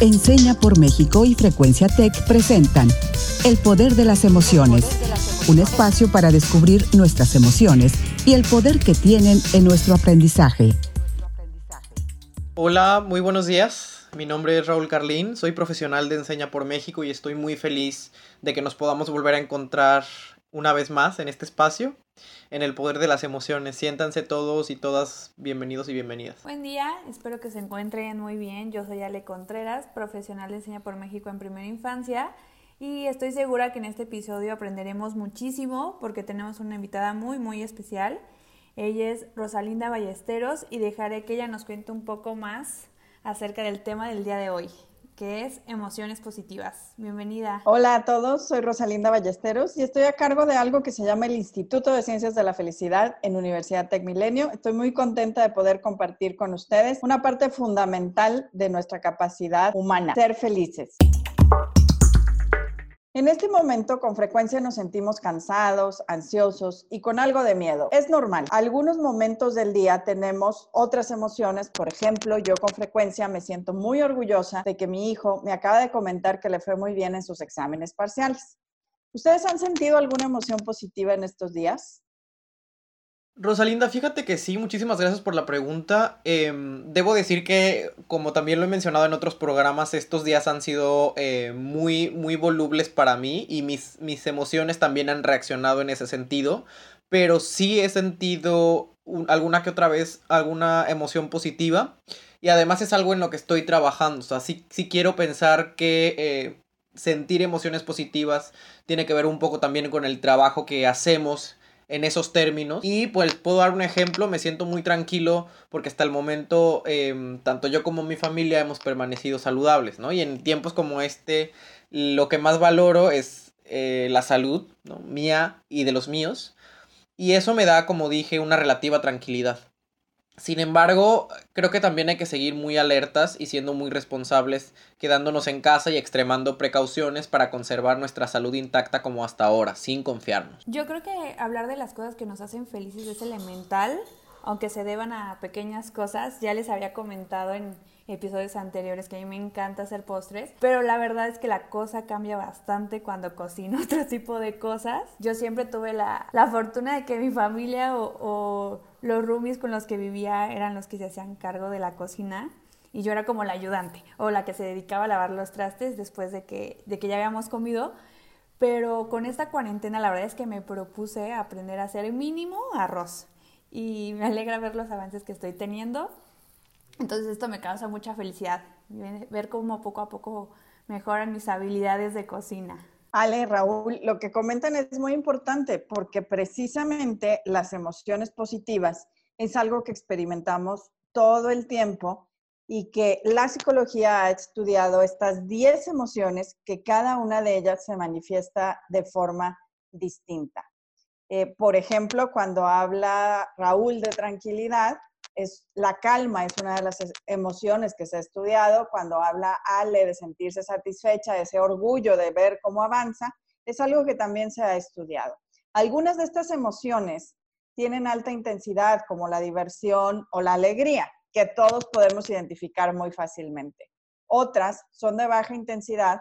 Enseña por México y Frecuencia Tech presentan El Poder de las Emociones, un espacio para descubrir nuestras emociones y el poder que tienen en nuestro aprendizaje. Hola, muy buenos días. Mi nombre es Raúl Carlín, soy profesional de Enseña por México y estoy muy feliz de que nos podamos volver a encontrar una vez más en este espacio en el poder de las emociones. Siéntanse todos y todas bienvenidos y bienvenidas. Buen día, espero que se encuentren muy bien. Yo soy Ale Contreras, profesional de Enseña por México en Primera Infancia. Y estoy segura que en este episodio aprenderemos muchísimo porque tenemos una invitada muy, muy especial. Ella es Rosalinda Ballesteros y dejaré que ella nos cuente un poco más acerca del tema del día de hoy que es Emociones Positivas. Bienvenida. Hola a todos, soy Rosalinda Ballesteros y estoy a cargo de algo que se llama el Instituto de Ciencias de la Felicidad en Universidad Tec Milenio. Estoy muy contenta de poder compartir con ustedes una parte fundamental de nuestra capacidad humana, ser felices. En este momento con frecuencia nos sentimos cansados, ansiosos y con algo de miedo. Es normal. Algunos momentos del día tenemos otras emociones. Por ejemplo, yo con frecuencia me siento muy orgullosa de que mi hijo me acaba de comentar que le fue muy bien en sus exámenes parciales. ¿Ustedes han sentido alguna emoción positiva en estos días? Rosalinda, fíjate que sí, muchísimas gracias por la pregunta. Em, debo decir que, como también lo he mencionado en otros programas, estos días han sido eh, muy, muy volubles para mí y mis, mis emociones también han reaccionado en ese sentido, pero sí he sentido alguna que otra vez alguna emoción positiva. Y además es algo en lo que estoy trabajando, o sea, sí, quiero pensar que... Eh, sentir emociones positivas tiene que ver un poco también con el trabajo que hacemos en esos términos. Y pues puedo dar un ejemplo, me siento muy tranquilo porque hasta el momento em, tanto yo como mi familia hemos permanecido saludables, ¿no? Y en tiempos como este lo que más valoro es eh, la salud, ¿no? Mía y de los míos. Y eso me da, como dije, una relativa tranquilidad. Sin embargo, creo que también hay que seguir muy alertas y siendo muy responsables, quedándonos en casa y extremando precauciones para conservar nuestra salud intacta como hasta ahora, sin confiarnos. Yo creo que hablar de las cosas que nos hacen felices es elemental, aunque se deban a pequeñas cosas. Ya les había comentado en episodios anteriores que a mí me encanta hacer postres, pero la verdad es que la cosa cambia bastante cuando cocino otro tipo de cosas. Yo siempre tuve la, fortuna de que mi familia o, los roomies con los que vivía eran los que se hacían cargo de la cocina y yo era como la ayudante o la que se dedicaba a lavar los trastes después de que, de que ya habíamos comido. Pero con esta cuarentena la verdad es que me propuse aprender a hacer mínimo arroz y me alegra ver los avances que estoy teniendo. Entonces esto me causa mucha felicidad, ver cómo poco a poco mejoran mis habilidades de cocina. Ale, Raúl, lo que comentan es muy importante porque precisamente las emociones positivas es algo que experimentamos todo el tiempo y que la psicología ha estudiado estas 10 emociones que cada una de ellas se manifiesta de forma distinta. Eh, por ejemplo, cuando habla Raúl de tranquilidad, es la calma es una de las emociones que se ha estudiado. Cuando habla Ale de sentirse satisfecha, ese orgullo de ver cómo avanza, es algo que también se ha estudiado. Algunas de estas emociones tienen alta intensidad, como la diversión o la alegría, que todos podemos identificar muy fácilmente. Otras son de baja intensidad,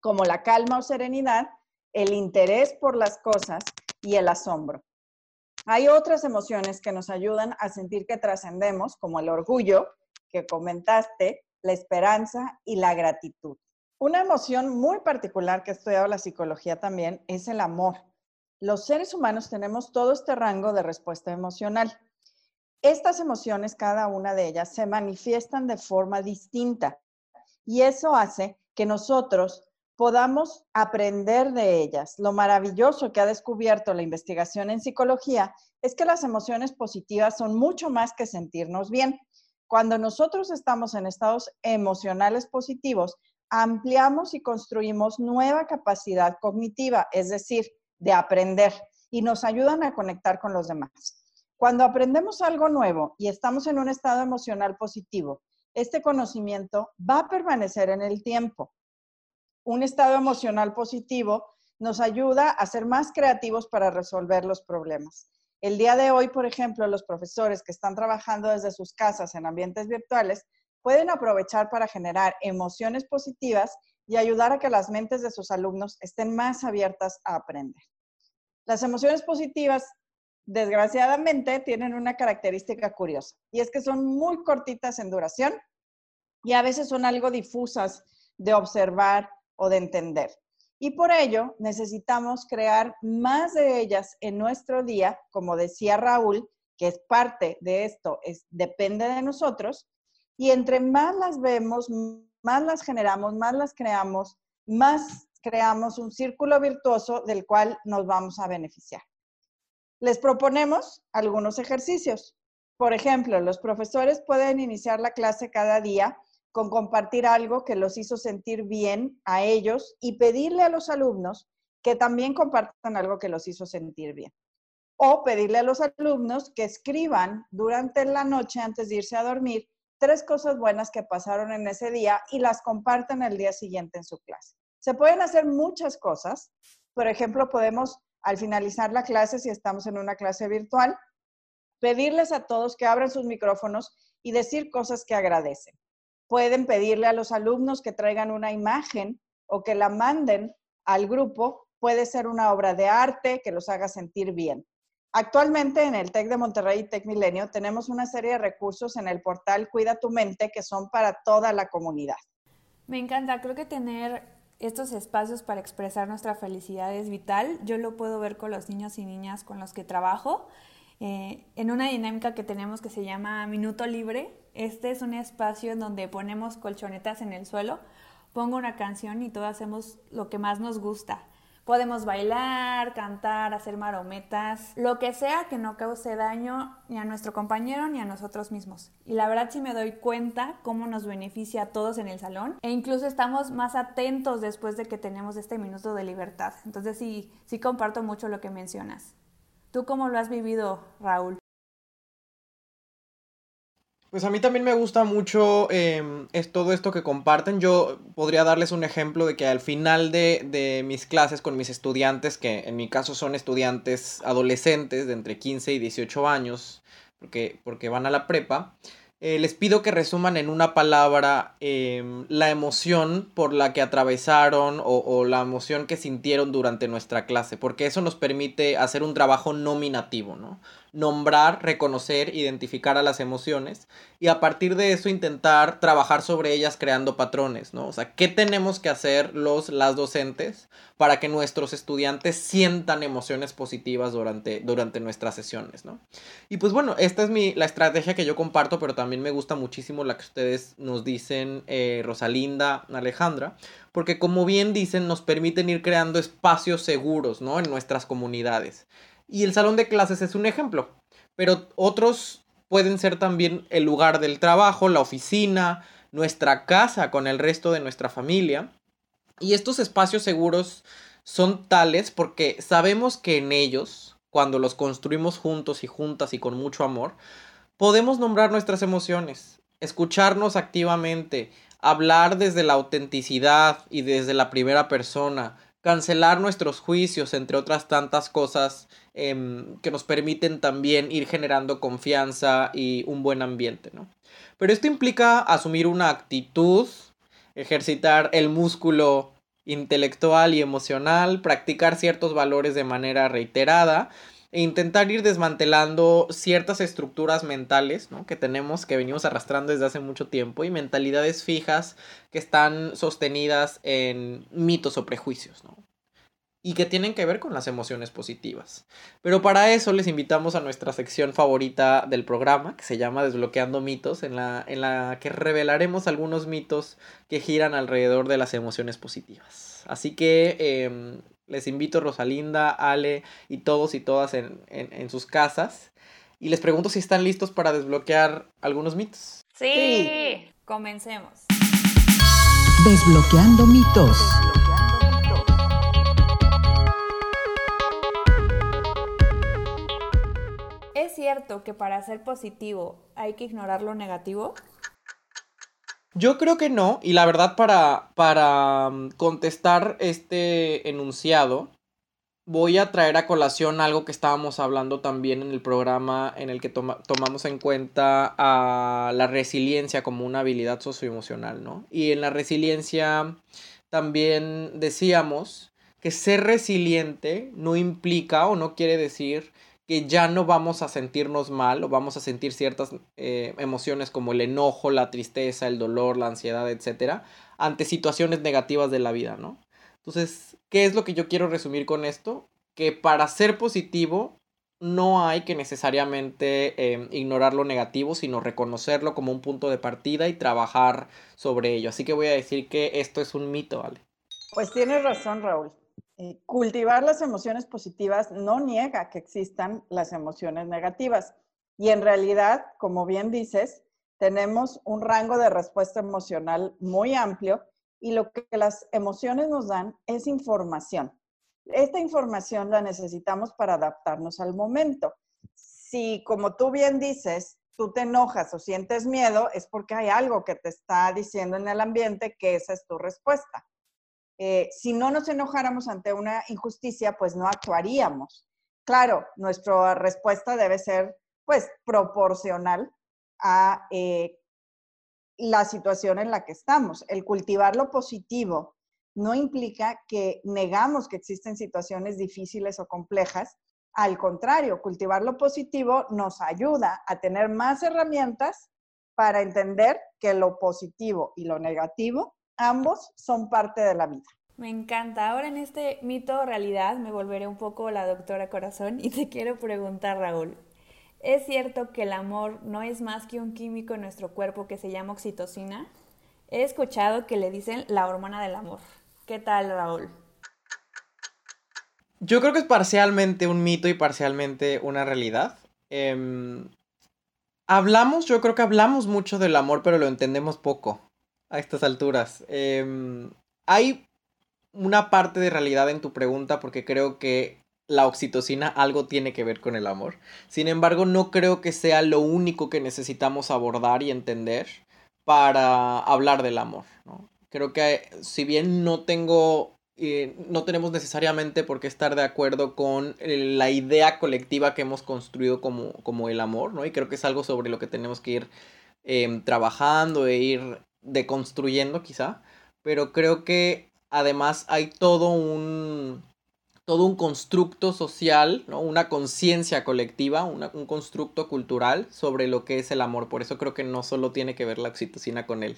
como la calma o serenidad, el interés por las cosas y el asombro. Hay otras emociones que nos ayudan a sentir que trascendemos, como el orgullo, que comentaste, la esperanza y la gratitud. Una emoción muy particular que ha estudiado la psicología también es el amor. Los seres humanos tenemos todo este rango de respuesta emocional. Estas emociones, cada una de ellas, se manifiestan de forma distinta y eso hace que nosotros podamos aprender de ellas. Lo maravilloso que ha descubierto la investigación en psicología es que las emociones positivas son mucho más que sentirnos bien. Cuando nosotros estamos en estados emocionales positivos, ampliamos y construimos nueva capacidad cognitiva, es decir, de aprender, y nos ayudan a conectar con los demás. Cuando aprendemos algo nuevo y estamos en un estado emocional positivo, este conocimiento va a permanecer en el tiempo un estado emocional positivo nos ayuda a ser más creativos para resolver los problemas. El día de hoy, por ejemplo, los profesores que están trabajando desde sus casas en ambientes virtuales, pueden aprovechar para generar emociones positivas y ayudar a que las mentes de sus alumnos estén más abiertas a aprender. Las emociones positivas, desgraciadamente, tienen una característica curiosa y es que son muy cortitas en duración y a veces son algo difusas de observar o de entender. Y por ello necesitamos crear más de ellas en nuestro día, como decía Raúl, que es parte de esto, es, depende de nosotros, y entre más las vemos, más las generamos, más las creamos, más creamos un círculo virtuoso del cual nos vamos a beneficiar. Les proponemos algunos ejercicios. Por ejemplo, los profesores pueden iniciar la clase cada día con compartir algo que los hizo sentir bien a ellos y pedirle a los alumnos que también compartan algo que los hizo sentir bien. O pedirle a los alumnos que escriban durante la noche antes de irse a dormir tres cosas buenas que pasaron en ese día y las compartan el día siguiente en su clase. Se pueden hacer muchas cosas. Por ejemplo, podemos, al finalizar la clase, si estamos en una clase virtual, pedirles a todos que abran sus micrófonos y decir cosas que agradecen. Pueden pedirle a los alumnos que traigan una imagen o que la manden al grupo. Puede ser una obra de arte que los haga sentir bien. Actualmente en el TEC de Monterrey y TEC Milenio tenemos una serie de recursos en el portal Cuida tu mente que son para toda la comunidad. Me encanta, creo que tener estos espacios para expresar nuestra felicidad es vital. Yo lo puedo ver con los niños y niñas con los que trabajo. Eh, en una dinámica que tenemos que se llama Minuto Libre, este es un espacio en donde ponemos colchonetas en el suelo, pongo una canción y todos hacemos lo que más nos gusta. Podemos bailar, cantar, hacer marometas, lo que sea que no cause daño ni a nuestro compañero ni a nosotros mismos. Y la verdad sí me doy cuenta cómo nos beneficia a todos en el salón e incluso estamos más atentos después de que tenemos este minuto de libertad. Entonces sí, sí comparto mucho lo que mencionas. ¿Tú cómo lo has vivido, Raúl? Pues a mí también me gusta mucho em, es todo esto que comparten. Yo podría darles un ejemplo de que al final de, mis clases con mis estudiantes, que en mi caso son estudiantes adolescentes de entre 15 y 18 años, porque, porque van a la prepa, eh, les pido que resuman en una palabra em, la emoción por la que atravesaron o, la emoción que sintieron durante nuestra clase, porque eso nos permite hacer un trabajo nominativo, ¿no? nombrar, reconocer, identificar a las emociones y a partir de eso intentar trabajar sobre ellas creando patrones, ¿no? O sea, ¿qué tenemos que hacer los, las docentes para que nuestros estudiantes sientan emociones positivas durante, durante nuestras sesiones, ¿no? Y pues bueno, esta es mi, la estrategia que yo comparto, pero también me gusta muchísimo la que ustedes nos dicen, eh, Rosalinda, Alejandra, porque como bien dicen, nos permiten ir creando espacios seguros, ¿no? En nuestras comunidades. Y el salón de clases es un ejemplo. Pero otros pueden ser también el lugar del trabajo, la oficina, nuestra casa con el resto de nuestra familia. Y estos espacios seguros son tales porque sabemos que en ellos, cuando los construimos juntos y juntas y con mucho amor, podemos nombrar nuestras emociones, escucharnos activamente, hablar desde la autenticidad y desde la primera persona, cancelar nuestros juicios, entre otras tantas cosas em, que nos permiten también ir generando confianza y un buen ambiente, ¿no? Pero esto implica asumir una actitud, ejercitar el músculo intelectual y emocional, practicar ciertos valores de manera reiterada e intentar ir desmantelando ciertas estructuras mentales ¿no? que tenemos, que venimos arrastrando desde hace mucho tiempo y mentalidades fijas que están sostenidas en mitos o prejuicios. ¿no? y que tienen que ver con las emociones positivas. Pero para eso les invitamos a nuestra sección favorita del programa, que se llama Desbloqueando mitos, en la, en la que revelaremos algunos mitos que giran alrededor de las emociones positivas. Así que em, les invito Rosalinda, Ale y todos y todas en, sus casas. Y les pregunto si están listos para desbloquear algunos mitos. Sí, comencemos. Desbloqueando mitos. ¿Es cierto que para ser positivo hay que ignorar lo negativo? Yo creo que no, y la verdad para, para mm, contestar este enunciado, voy a traer a colación algo que estábamos hablando también en el programa en el que tomamos en cuenta a la resiliencia como una habilidad socioemocional, ¿no? Y en la resiliencia también decíamos que ser resiliente no implica o no quiere decir que ya no vamos a sentirnos mal o vamos a sentir ciertas eh, emociones como el enojo, la tristeza, el dolor, la ansiedad, etcétera, ante situaciones negativas de la vida, ¿no? Entonces, ¿qué es lo que yo quiero resumir con esto? Que para ser positivo no hay que necesariamente em, ignorar lo negativo, sino reconocerlo como un punto de partida y trabajar sobre ello. Así que voy a decir que esto es un mito, ¿vale? Pues tienes razón, Raúl. Eh, cultivar las emociones positivas no niega que existan las emociones negativas. Y en realidad, como bien dices, tenemos un rango de respuesta emocional muy amplio y lo que las emociones nos dan es información. Esta información la necesitamos para adaptarnos al momento. Si, como tú bien dices, tú te enojas o sientes miedo, es porque hay algo que te está diciendo en el ambiente que esa es tu respuesta. Eh, si no nos enojáramos ante una injusticia, pues no actuaríamos. Claro, nuestra respuesta debe ser, pues, proporcional a eh, la situación en la que estamos. El cultivar lo positivo no implica que negamos que existen situaciones difíciles o complejas. Al contrario, cultivar lo positivo nos ayuda a tener más herramientas para entender que lo positivo y lo negativo ambos son parte de la vida. Me encanta. Ahora en este mito o realidad me volveré un poco la doctora corazón y te quiero preguntar, Raúl, ¿Es cierto que el amor no es más que un químico en nuestro cuerpo que se llama oxitocina? He escuchado que le dicen la hormona del amor. ¿Qué tal, Raúl? Yo creo que es parcialmente un mito y parcialmente una realidad. Em, hablamos, yo creo que hablamos mucho del amor, pero lo entendemos poco a estas alturas. Em, hay una parte de realidad en tu pregunta porque creo que la oxitocina algo tiene que ver con el amor. Sin embargo, no creo que sea lo único que necesitamos abordar y entender para hablar del amor. Creo que si bien no tengo, eh, no tenemos necesariamente por qué estar de acuerdo con la idea colectiva que hemos construido como, como el amor, ¿no? Y creo que es algo sobre lo que tenemos que ir em, trabajando e ir deconstruyendo quizá. Pero creo que además hay todo un todo un constructo social, ¿no? una conciencia colectiva, un constructo cultural sobre lo que es el amor. Por eso creo que no solo tiene que ver la oxitocina con él.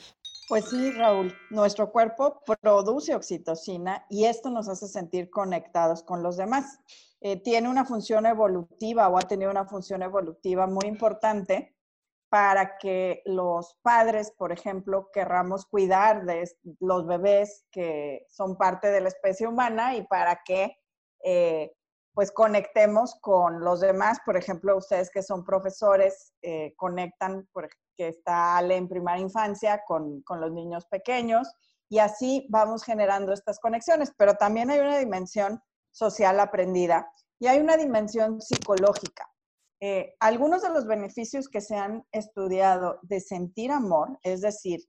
Pues sí, Raúl, nuestro cuerpo produce oxitocina y esto nos hace sentir conectados con los demás. Eh, tiene una función evolutiva o ha tenido una función evolutiva muy importante para que los padres, por ejemplo, querramos cuidar de los bebés que son parte de la especie humana y para que eh, pues conectemos con los demás. Por ejemplo, ustedes que son profesores, eh, conectan, porque está Ale en primera infancia con, con los niños pequeños y así vamos generando estas conexiones. Pero también hay una dimensión social aprendida y hay una dimensión psicológica. Eh, algunos de los beneficios que se han estudiado de sentir amor, es decir,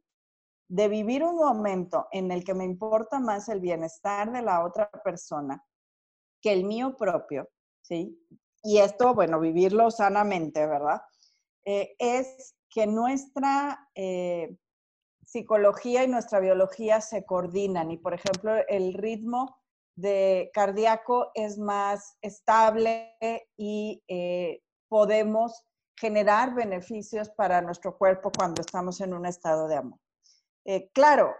de vivir un momento en el que me importa más el bienestar de la otra persona, que el mío propio, ¿sí? Y esto, bueno, vivirlo sanamente, ¿verdad? Eh, es que nuestra eh, psicología y nuestra biología se coordinan y, por ejemplo, el ritmo de cardíaco es más estable y podemos generar beneficios para nuestro cuerpo cuando estamos en un estado de amor. claro,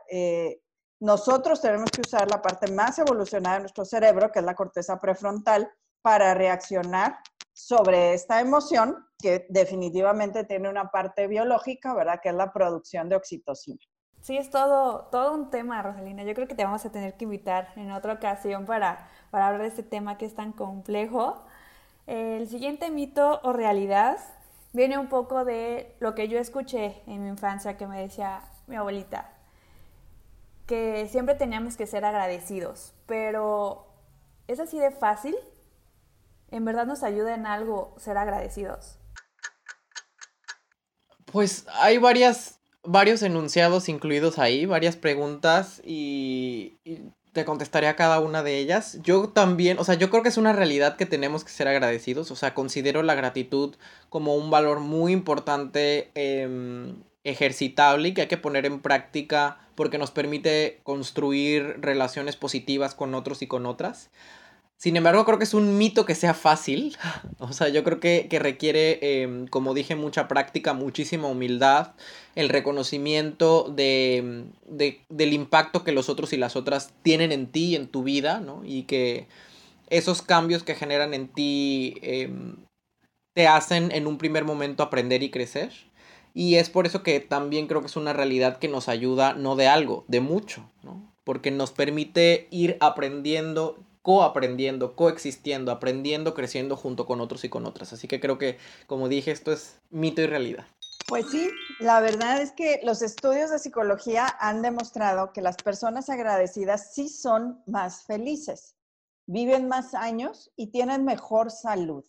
nosotros tenemos que usar la parte más evolucionada de nuestro cerebro, que es la corteza prefrontal, para reaccionar sobre esta emoción que definitivamente tiene una parte biológica, ¿verdad? Que es la producción de oxitocina. Sí, es todo, todo un tema, Rosalina. Yo creo que te vamos a tener que invitar en otra ocasión para, para hablar de este tema que es tan complejo. El siguiente mito o realidad viene un poco de lo que yo escuché en mi infancia que me decía mi abuelita que siempre teníamos que ser agradecidos, pero ¿es así de fácil? ¿En verdad nos ayuda en algo ser agradecidos? Pues hay varias, varios enunciados incluidos ahí, varias preguntas y, te contestaré a cada una de ellas. Yo también, o sea, yo creo que es una realidad que tenemos que ser agradecidos. O sea, considero la gratitud como un valor muy importante, em, ejercitable y que hay que poner en práctica porque nos permite construir relaciones positivas con otros y con otras. Sin embargo, creo que es un mito que sea fácil. O sea, yo creo que, requiere, em, como dije, mucha práctica, muchísima humildad, el reconocimiento de, del impacto que los otros y las otras tienen en ti en tu vida, ¿no? Y que esos cambios que generan en ti em, te hacen en un primer momento aprender y crecer. Y es por eso que también creo que es una realidad que nos ayuda no de algo, de mucho, ¿no? Porque nos permite ir aprendiendo coaprendiendo, coexistiendo, aprendiendo, creciendo junto con otros y con otras. Así que creo que, como dije, esto es mito y realidad. Pues sí, la verdad es que los estudios de psicología han demostrado que las personas agradecidas sí son más felices, viven más años y tienen mejor salud.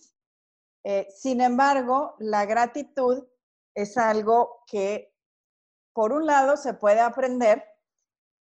Eh, sin embargo, la gratitud es algo que, por un lado, se puede aprender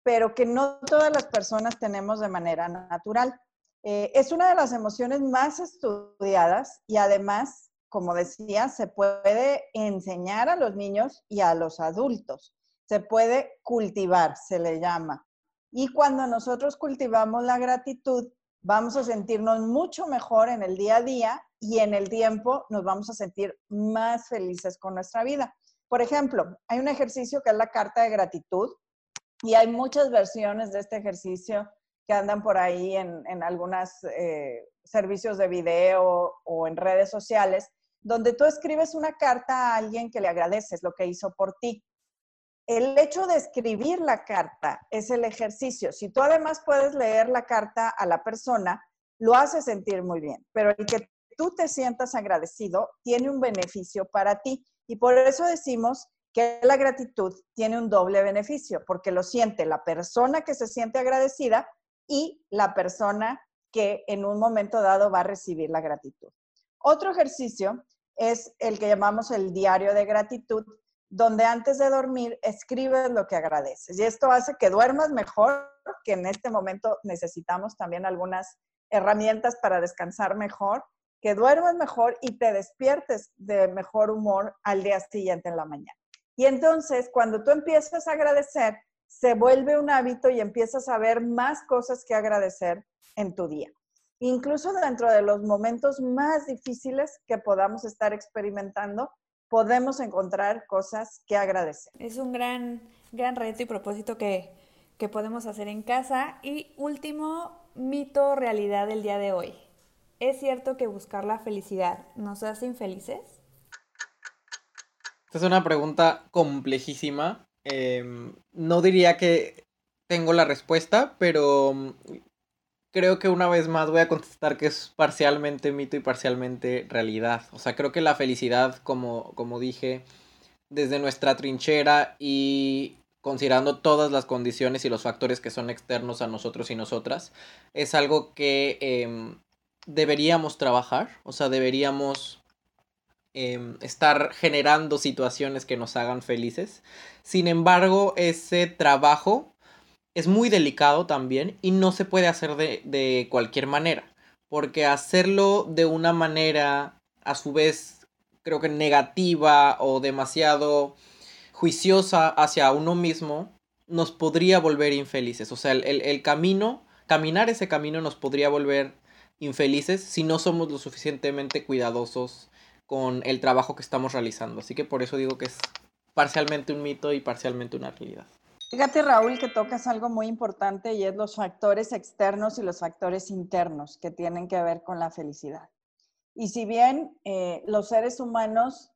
pero que no todas las personas tenemos de manera natural. Eh, es una de las emociones más estudiadas y además, como decía, se puede enseñar a los niños y a los adultos. Se puede cultivar, se le llama. Y cuando nosotros cultivamos la gratitud, vamos a sentirnos mucho mejor en el día a día y en el tiempo nos vamos a sentir más felices con nuestra vida. Por ejemplo, hay un ejercicio que es la carta de gratitud, y hay muchas versiones de este ejercicio que andan por ahí en, en algunos eh, servicios de video o en redes sociales, donde tú escribes una carta a alguien que le agradeces lo que hizo por ti. El hecho de escribir la carta es el ejercicio. Si tú además puedes leer la carta a la persona, lo hace sentir muy bien, pero el que tú te sientas agradecido tiene un beneficio para ti. Y por eso decimos la gratitud tiene un doble beneficio, porque lo siente la persona que se siente agradecida y la persona que en un momento dado va a recibir la gratitud. Otro ejercicio es el que llamamos el diario de gratitud, donde antes de dormir escribes lo que agradeces. Y esto hace que duermas mejor, que en este momento necesitamos también algunas herramientas para descansar mejor, que duermas mejor y te despiertes de mejor humor al día siguiente en la mañana. Y entonces, cuando tú empiezas a agradecer, se vuelve un hábito y empiezas a ver más cosas que agradecer en tu día. Incluso dentro de los momentos más difíciles que podamos estar experimentando, podemos encontrar cosas que agradecer. Es un gran, gran reto y propósito que, que podemos hacer en casa. Y último, mito realidad del día de hoy. ¿Es cierto que buscar la felicidad nos hace infelices? Esta es una pregunta complejísima. Em, no diría que tengo la respuesta, pero mm, creo que una vez más voy a contestar que es parcialmente mito y parcialmente realidad. O sea, creo que la felicidad, como, como dije, desde nuestra trinchera y considerando todas las condiciones y los factores que son externos a nosotros y nosotras, es algo que em, deberíamos trabajar. O sea, deberíamos Em, estar generando situaciones que nos hagan felices. Sin embargo, ese trabajo es muy delicado también y no se puede hacer de, de cualquier manera. Porque hacerlo de una manera, a su vez, creo que negativa o demasiado juiciosa hacia uno mismo, nos podría volver infelices. O sea, el, el, camino, caminar ese camino nos podría volver infelices si no somos lo suficientemente cuidadosos con el trabajo que estamos realizando. Así que por eso digo que es parcialmente un mito y parcialmente una realidad. Fíjate, Raúl, que tocas algo muy importante y es los factores externos y los factores internos que tienen que ver con la felicidad. Y si bien eh, los seres humanos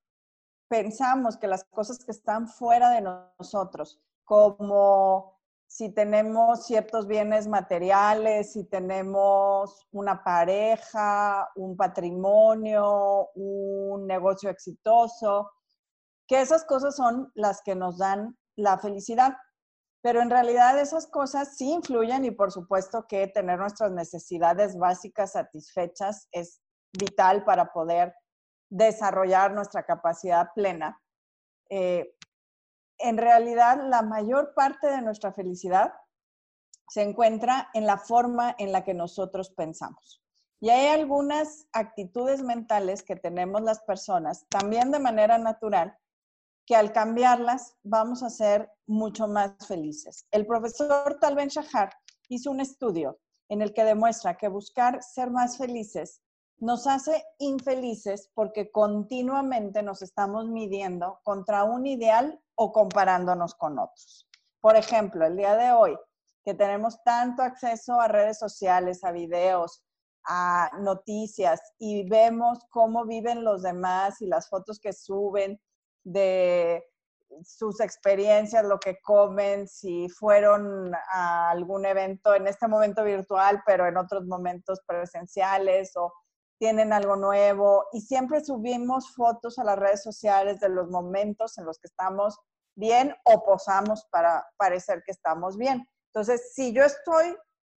pensamos que las cosas que están fuera de nosotros, como si tenemos ciertos bienes materiales, si tenemos una pareja, un patrimonio, un negocio exitoso, que esas cosas son las que nos dan la felicidad. Pero en realidad esas cosas sí influyen y por supuesto que tener nuestras necesidades básicas satisfechas es vital para poder desarrollar nuestra capacidad plena. Eh, en realidad la mayor parte de nuestra felicidad se encuentra en la forma en la que nosotros pensamos. Y hay algunas actitudes mentales que tenemos las personas, también de manera natural, que al cambiarlas vamos a ser mucho más felices. El profesor Tal Ben Shahar hizo un estudio en el que demuestra que buscar ser más felices nos hace infelices porque continuamente nos estamos midiendo contra un ideal o comparándonos con otros. Por ejemplo, el día de hoy, que tenemos tanto acceso a redes sociales, a videos, a noticias y vemos cómo viven los demás y las fotos que suben de sus experiencias, lo que comen, si fueron a algún evento en este momento virtual, pero en otros momentos presenciales o tienen algo nuevo y siempre subimos fotos a las redes sociales de los momentos en los que estamos bien o posamos para parecer que estamos bien. Entonces, si yo estoy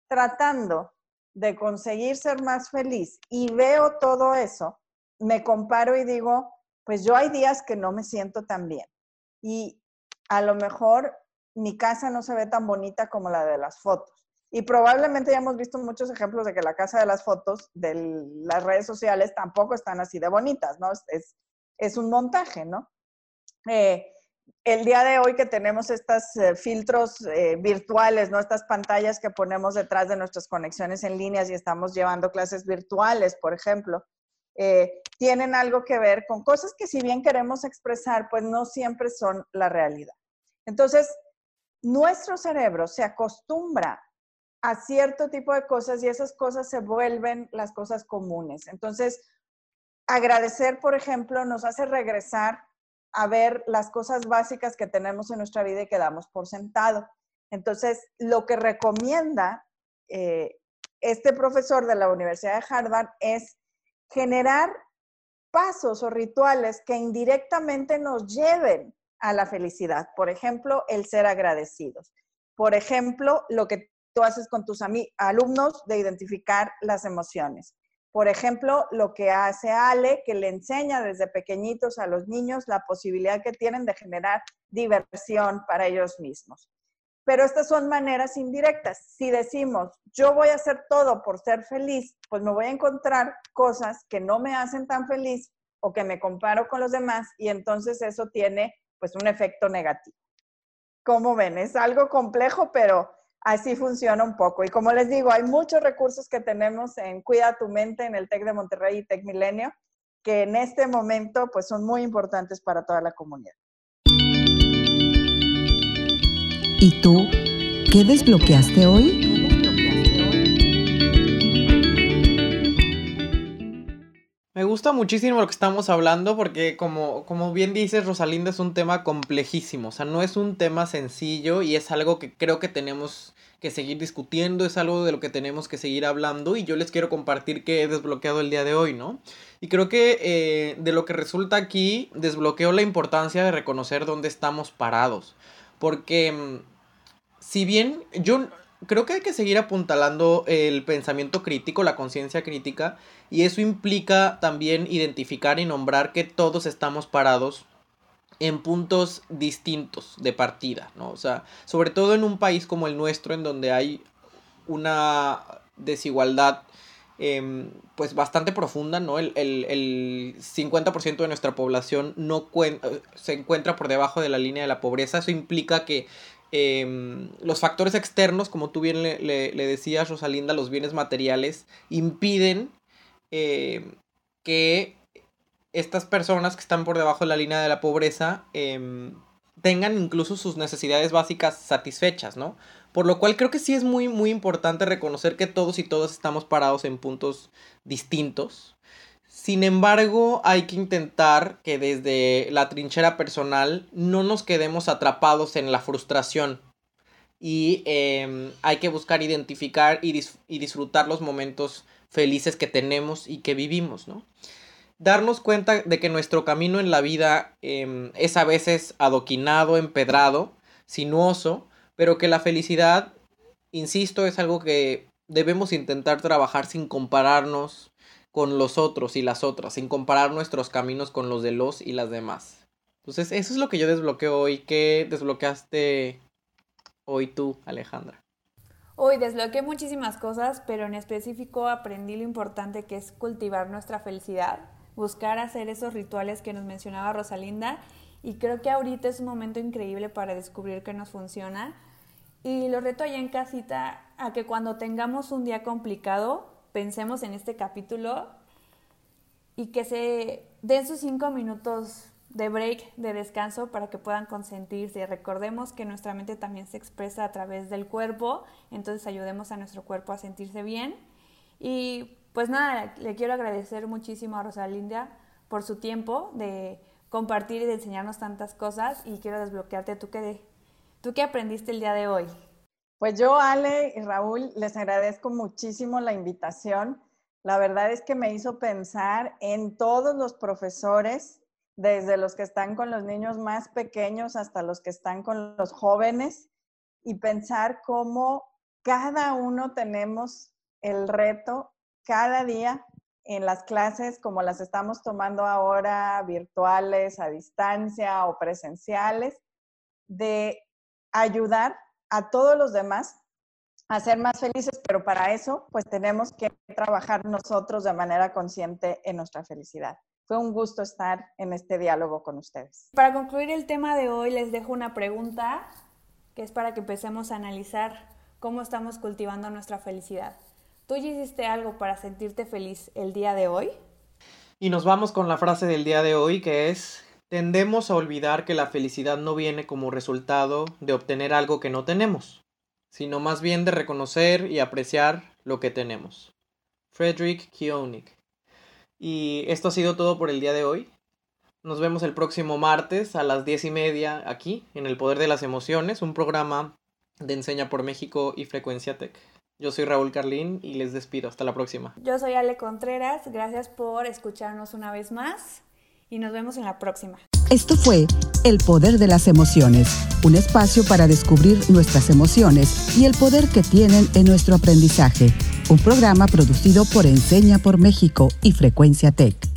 tratando de conseguir ser más feliz y veo todo eso, me comparo y digo, pues yo hay días que no me siento tan bien. Y a lo mejor mi casa no se ve tan bonita como la de las fotos. Y probablemente ya hemos visto muchos ejemplos de que la casa de las fotos de las redes sociales tampoco están así de bonitas, ¿no? Es, es un montaje, ¿no? Eh, el día de hoy que tenemos estos eh, filtros eh, virtuales, ¿no? Estas pantallas que ponemos detrás de nuestras conexiones en líneas y estamos llevando clases virtuales, por ejemplo, eh, tienen algo que ver con cosas que si bien queremos expresar, pues no siempre son la realidad. Entonces, nuestro cerebro se acostumbra a cierto tipo de cosas y esas cosas se vuelven las cosas comunes. Entonces, agradecer, por ejemplo, nos hace regresar a ver las cosas básicas que tenemos en nuestra vida y que damos por sentado. Entonces, lo que recomienda eh, este profesor de la Universidad de Harvard es generar pasos o rituales que indirectamente nos lleven a la felicidad. Por ejemplo, el ser agradecidos. Por ejemplo, lo que tú haces con tus alumnos de identificar las emociones. Por ejemplo, lo que hace Ale, que le enseña desde pequeñitos a los niños la posibilidad que tienen de generar diversión para ellos mismos. Pero estas son maneras indirectas. Si decimos, yo voy a hacer todo por ser feliz, pues me voy a encontrar cosas que no me hacen tan feliz o que me comparo con los demás y entonces eso tiene pues un efecto negativo. Como ven, es algo complejo, pero así funciona un poco. Y como les digo, hay muchos recursos que tenemos en Cuida tu mente en el TEC de Monterrey y TEC Milenio que en este momento pues son muy importantes para toda la comunidad. ¿Y tú qué desbloqueaste hoy? Me gusta muchísimo lo que estamos hablando porque como, como bien dices Rosalinda es un tema complejísimo, o sea, no es un tema sencillo y es algo que creo que tenemos que seguir discutiendo, es algo de lo que tenemos que seguir hablando y yo les quiero compartir que he desbloqueado el día de hoy, ¿no? Y creo que eh, de lo que resulta aquí desbloqueo la importancia de reconocer dónde estamos parados, porque mm, si bien yo creo que hay que seguir apuntalando el pensamiento crítico, la conciencia crítica, y eso implica también identificar y nombrar que todos estamos parados en puntos distintos de partida, ¿no? O sea, sobre todo en un país como el nuestro, en donde hay una desigualdad em, pues bastante profunda, ¿no? El, el 50% de nuestra población no se encuentra por debajo de la línea de la pobreza. Eso implica que Em, los factores externos, como tú bien le, decías, Rosalinda, los bienes materiales, impiden em, que estas personas que están por debajo de la línea de la pobreza em, tengan incluso sus necesidades básicas satisfechas, ¿no? Por lo cual creo que sí es muy, muy importante reconocer que todos y todas estamos parados en puntos distintos, sin embargo, hay que intentar que desde la trinchera personal no nos quedemos atrapados en la frustración. Y em, hay que buscar identificar y, disfrutar los momentos felices que tenemos y que vivimos, ¿no? Darnos cuenta de que nuestro camino en la vida em, es a veces adoquinado, empedrado, sinuoso, pero que la felicidad, insisto, es algo que debemos intentar trabajar sin compararnos, con los otros y las otras, sin comparar nuestros caminos con los de los y las demás. Entonces, eso es lo que yo desbloqueo hoy. ¿Qué desbloqueaste hoy tú, Alejandra? Hoy desbloqueé muchísimas cosas, pero en específico aprendí lo importante que es cultivar nuestra felicidad, buscar hacer esos rituales que nos mencionaba Rosalinda y creo que ahorita es un momento increíble para descubrir qué nos funciona. Y lo reto allá en casita a que cuando tengamos un día complicado, pensemos en este capítulo y que se den sus cinco minutos de break, de descanso, para que puedan consentirse. Recordemos que nuestra mente también se expresa a través del cuerpo, entonces ayudemos a nuestro cuerpo a sentirse bien. Y pues nada, le quiero agradecer muchísimo a Rosalinda por su tiempo de compartir y de enseñarnos tantas cosas y quiero desbloquearte. ¿Tú ¿Tú qué aprendiste el día de hoy? Pues yo, Ale y Raúl, les agradezco muchísimo la invitación. La verdad es que me hizo pensar en todos los profesores desde los que están con los niños más pequeños hasta los que están con los jóvenes y pensar cómo cada uno tenemos el reto cada día en las clases como las estamos tomando ahora, virtuales, a distancia o presenciales, de ayudar a todos los demás a ser más felices, pero para eso pues tenemos que trabajar nosotros de manera consciente en nuestra felicidad. Fue un gusto estar en este diálogo con ustedes. Para concluir el tema de hoy, les dejo una pregunta que es para que empecemos a analizar cómo estamos cultivando nuestra felicidad. ¿Tú ya hiciste algo para sentirte feliz el día de hoy? Y nos vamos con la frase del día de hoy que es, tendemos a olvidar que la felicidad no viene como resultado de obtener algo que no tenemos, sino más bien de reconocer y apreciar lo que tenemos. Frederick Koenig y esto ha sido todo por el día de hoy. Nos vemos el próximo martes a las diez y media aquí en El Poder de las Emociones, un programa de Enseña por México y Frecuencia Tech. Yo soy Raúl Carlín y les despido. Hasta la próxima. Yo soy Ale Contreras. Gracias por escucharnos una vez más y nos vemos en la próxima. Esto fue El Poder de las Emociones, un espacio para descubrir nuestras emociones y el poder que tienen en nuestro aprendizaje un programa producido por Enseña por México y Frecuencia Tech.